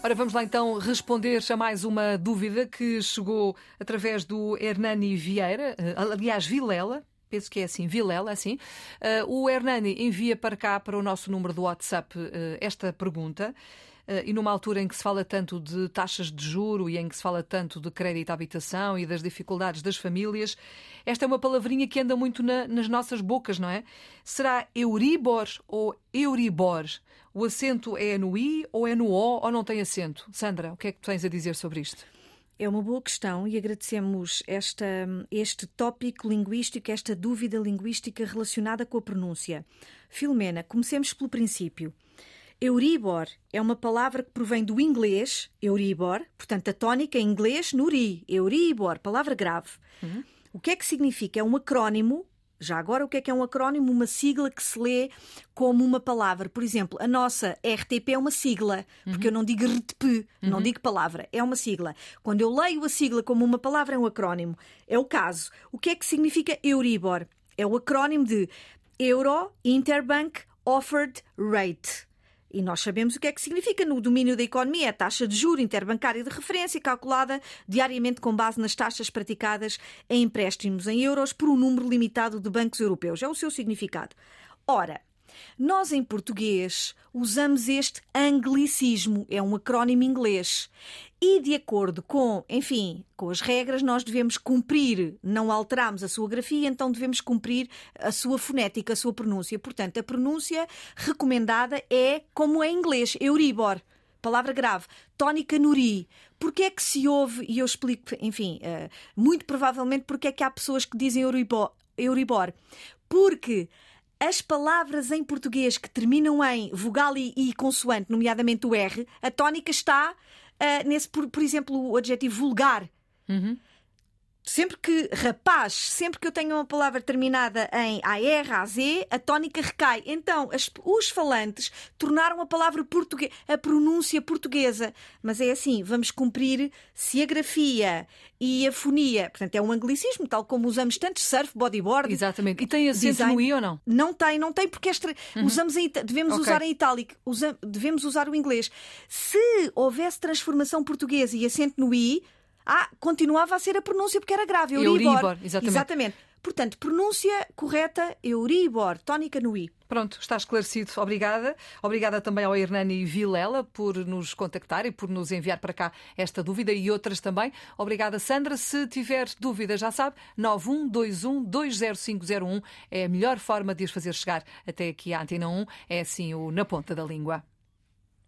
Ora, vamos lá então responder a mais uma dúvida que chegou através do Hernani Vieira, eh, aliás, Vilela, penso que é assim, Vilela, assim. O Hernani envia para cá, para o nosso número do WhatsApp, uh, esta pergunta. Uh, e numa altura em que se fala tanto de taxas de juro e em que se fala tanto de crédito à habitação e das dificuldades das famílias, esta é uma palavrinha que anda muito na, nas nossas bocas, não é? Será Euribor ou Euribor? O acento é no I ou é no O ou não tem acento? Sandra, o que é que tens a dizer sobre isto? É uma boa questão e agradecemos esta, este tópico linguístico, esta dúvida linguística relacionada com a pronúncia. Filomena, comecemos pelo princípio. Euribor é uma palavra que provém do inglês, Euribor, portanto a tónica em inglês, nuri, Euribor, palavra grave. Uhum. O que é que significa? É um acrónimo já agora, o que é que é um acrónimo? Uma sigla que se lê como uma palavra. Por exemplo, a nossa RTP é uma sigla, porque uhum. eu não digo RTP, uhum. não digo palavra, é uma sigla. Quando eu leio a sigla como uma palavra, é um acrónimo. É o caso. O que é que significa Euribor? É o acrónimo de Euro Interbank Offered Rate. E nós sabemos o que é que significa no domínio da economia. A taxa de juro interbancária de referência calculada diariamente com base nas taxas praticadas em empréstimos em euros por um número limitado de bancos europeus. É o seu significado. Ora, nós, em português, usamos este anglicismo, é um acrónimo inglês. E de acordo com, enfim, com as regras, nós devemos cumprir, não alteramos a sua grafia, então devemos cumprir a sua fonética, a sua pronúncia. Portanto, a pronúncia recomendada é como é em inglês, Euribor. Palavra grave. Tónica Nuri. Porquê é que se ouve, e eu explico, enfim, uh, muito provavelmente porque é que há pessoas que dizem Euribor. Euribor. Porque as palavras em português que terminam em vogal e, e consoante, nomeadamente o R, a tónica está uh, nesse, por, por, exemplo, o adjetivo vulgar. Uhum. Sempre que rapaz, sempre que eu tenho uma palavra terminada em AR, AZ, a tónica recai. Então, as, os falantes tornaram a palavra portuguesa, a pronúncia portuguesa. Mas é assim, vamos cumprir se a grafia e a fonia, portanto, é um anglicismo, tal como usamos tanto surf, bodyboard. Exatamente. E tem acento design. no I ou não? Não tem, não tem, porque uhum. usamos em, devemos okay. usar em itálico, usa, devemos usar o inglês. Se houvesse transformação portuguesa e acento no I, ah, continuava a ser a pronúncia porque era grave. Euribor. Euribor exatamente. exatamente. Portanto, pronúncia correta, Euribor, tónica no I. Pronto, está esclarecido. Obrigada. Obrigada também ao Hernani Vilela por nos contactar e por nos enviar para cá esta dúvida e outras também. Obrigada, Sandra. Se tiver dúvidas, já sabe, 912120501 é a melhor forma de as fazer chegar até aqui à Antena 1. É assim o Na Ponta da Língua.